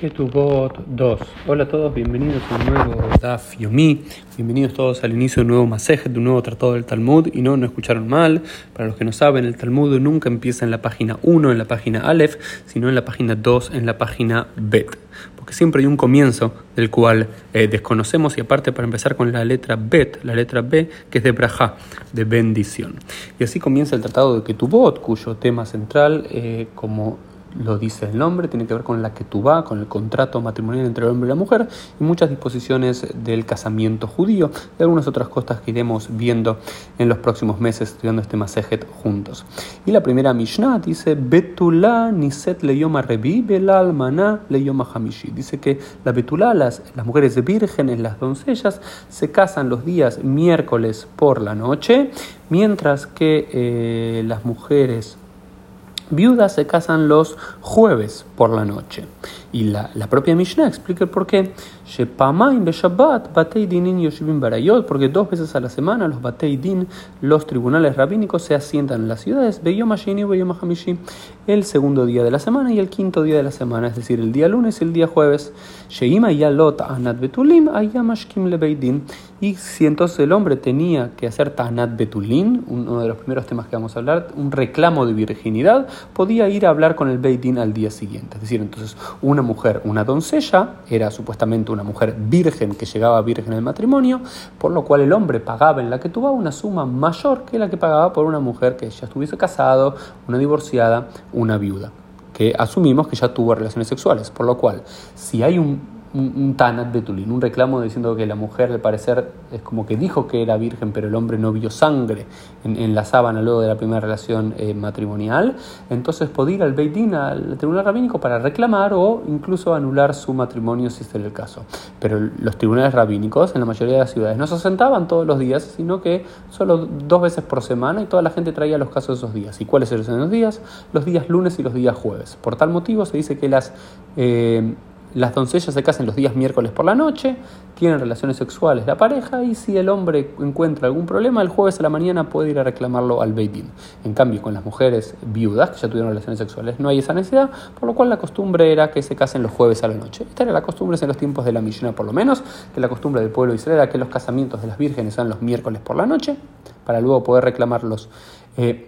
Ketubot 2. Hola a todos, bienvenidos a un nuevo Daf Yomi. Bienvenidos todos al inicio de un nuevo Masejet, de un nuevo tratado del Talmud. Y no, no escucharon mal. Para los que no saben, el Talmud nunca empieza en la página 1, en la página Aleph, sino en la página 2, en la página Bet. Porque siempre hay un comienzo del cual eh, desconocemos. Y aparte, para empezar con la letra Bet, la letra B, que es de Braja, de bendición. Y así comienza el tratado de Ketubot, cuyo tema central, eh, como lo dice el nombre, tiene que ver con la que tú vas, con el contrato matrimonial entre el hombre y la mujer y muchas disposiciones del casamiento judío y algunas otras cosas que iremos viendo en los próximos meses estudiando este Masejet juntos. Y la primera Mishnah dice Betulá niset leyoma revi belal maná leyoma hamishi. Dice que la Betulá, las, las mujeres vírgenes, las doncellas, se casan los días miércoles por la noche, mientras que eh, las mujeres viudas se casan los jueves por la noche. Y la, la propia Mishnah explica el por qué. Porque dos veces a la semana los Bateidin, los tribunales rabínicos, se asientan en las ciudades, el segundo día de la semana y el quinto día de la semana, es decir, el día lunes y el día jueves. Y si entonces el hombre tenía que hacer Tanat Betulin, uno de los primeros temas que vamos a hablar, un reclamo de virginidad, podía ir a hablar con el Beidin al día siguiente. Es decir, entonces una mujer, una doncella, era supuestamente una mujer virgen que llegaba virgen al matrimonio, por lo cual el hombre pagaba en la que tuvo una suma mayor que la que pagaba por una mujer que ya estuviese casado, una divorciada, una viuda, que asumimos que ya tuvo relaciones sexuales. Por lo cual, si hay un un, un tanat betulín, un reclamo diciendo que la mujer al parecer es como que dijo que era virgen, pero el hombre no vio sangre en, la sábana luego de la primera relación eh, matrimonial, entonces podía ir al Beitín, al tribunal rabínico, para reclamar o incluso anular su matrimonio si era el caso. Pero los tribunales rabínicos en la mayoría de las ciudades no se sentaban todos los días, sino que solo dos veces por semana y toda la gente traía los casos esos días. ¿Y cuáles eran los días? Los días lunes y los días jueves. Por tal motivo se dice que las... Eh, las doncellas se casan los días miércoles por la noche, tienen relaciones sexuales la pareja y si el hombre encuentra algún problema, el jueves a la mañana puede ir a reclamarlo al Beitín. En cambio, con las mujeres viudas que ya tuvieron relaciones sexuales no hay esa necesidad, por lo cual la costumbre era que se casen los jueves a la noche. Esta era la costumbre en los tiempos de la Mishnah por lo menos, que la costumbre del pueblo de Israel era que los casamientos de las vírgenes sean los miércoles por la noche, para luego poder reclamarlos. Eh,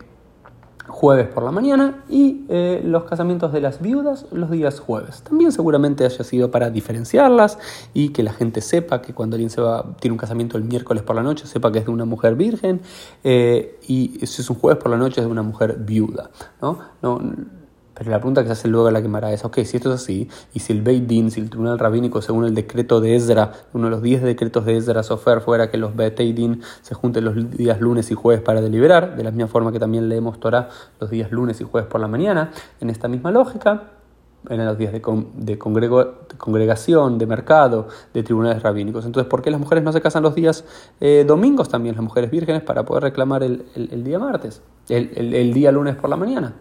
jueves por la mañana y eh, los casamientos de las viudas los días jueves. También seguramente haya sido para diferenciarlas y que la gente sepa que cuando alguien se va, tiene un casamiento el miércoles por la noche, sepa que es de una mujer virgen eh, y si es un jueves por la noche es de una mujer viuda. ¿no? Pero la pregunta que se hace luego a la quemará es, ok, si esto es así, y si el Beit Din, si el tribunal rabínico, según el decreto de Ezra, uno de los 10 decretos de Ezra Sofer, fuera que los Beit Din se junten los días lunes y jueves para deliberar, de la misma forma que también leemos Torah los días lunes y jueves por la mañana, en esta misma lógica, en los días de, de, congregación, de mercado, de tribunales rabínicos. Entonces, ¿por qué las mujeres no se casan los días eh, domingos también, las mujeres vírgenes, para poder reclamar el, día martes, el día lunes por la mañana?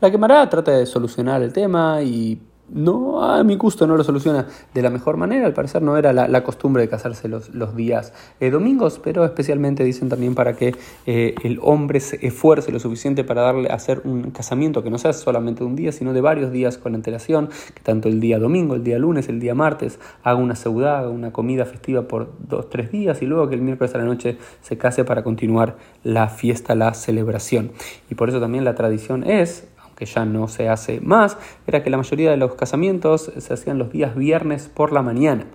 La quemará trata de solucionar el tema y no, a mi gusto no lo soluciona de la mejor manera. Al parecer no era la, costumbre de casarse los, los días eh, domingos, pero especialmente dicen también para que eh, el hombre se esfuerce lo suficiente para darle hacer un casamiento que no sea solamente de un día, sino de varios días con antelación, que tanto el día domingo, el día lunes, el día martes haga una seudá, una comida festiva por dos, tres días y luego que el miércoles a la noche se case para continuar la fiesta, la celebración. Y por eso también la tradición es que ya no se hace más, era que la mayoría de los casamientos se hacían los días viernes por la mañana.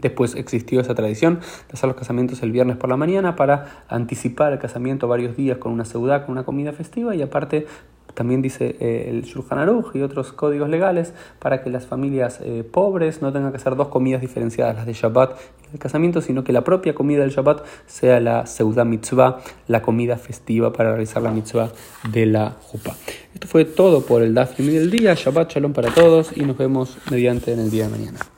Después existió esa tradición de hacer los casamientos el viernes por la mañana para anticipar el casamiento varios días con una seudá, con una comida festiva y aparte también dice eh, el Shulchan Aruch y otros códigos legales para que las familias eh, pobres no tengan que hacer dos comidas diferenciadas, las de Shabbat y el casamiento, sino que la propia comida del Shabbat sea la Seudah Mitzvah, la comida festiva para realizar la Mitzvah de la Jupa. Esto fue todo por el Daf del día. Shabbat Shalom para todos y nos vemos mediante en el día de mañana.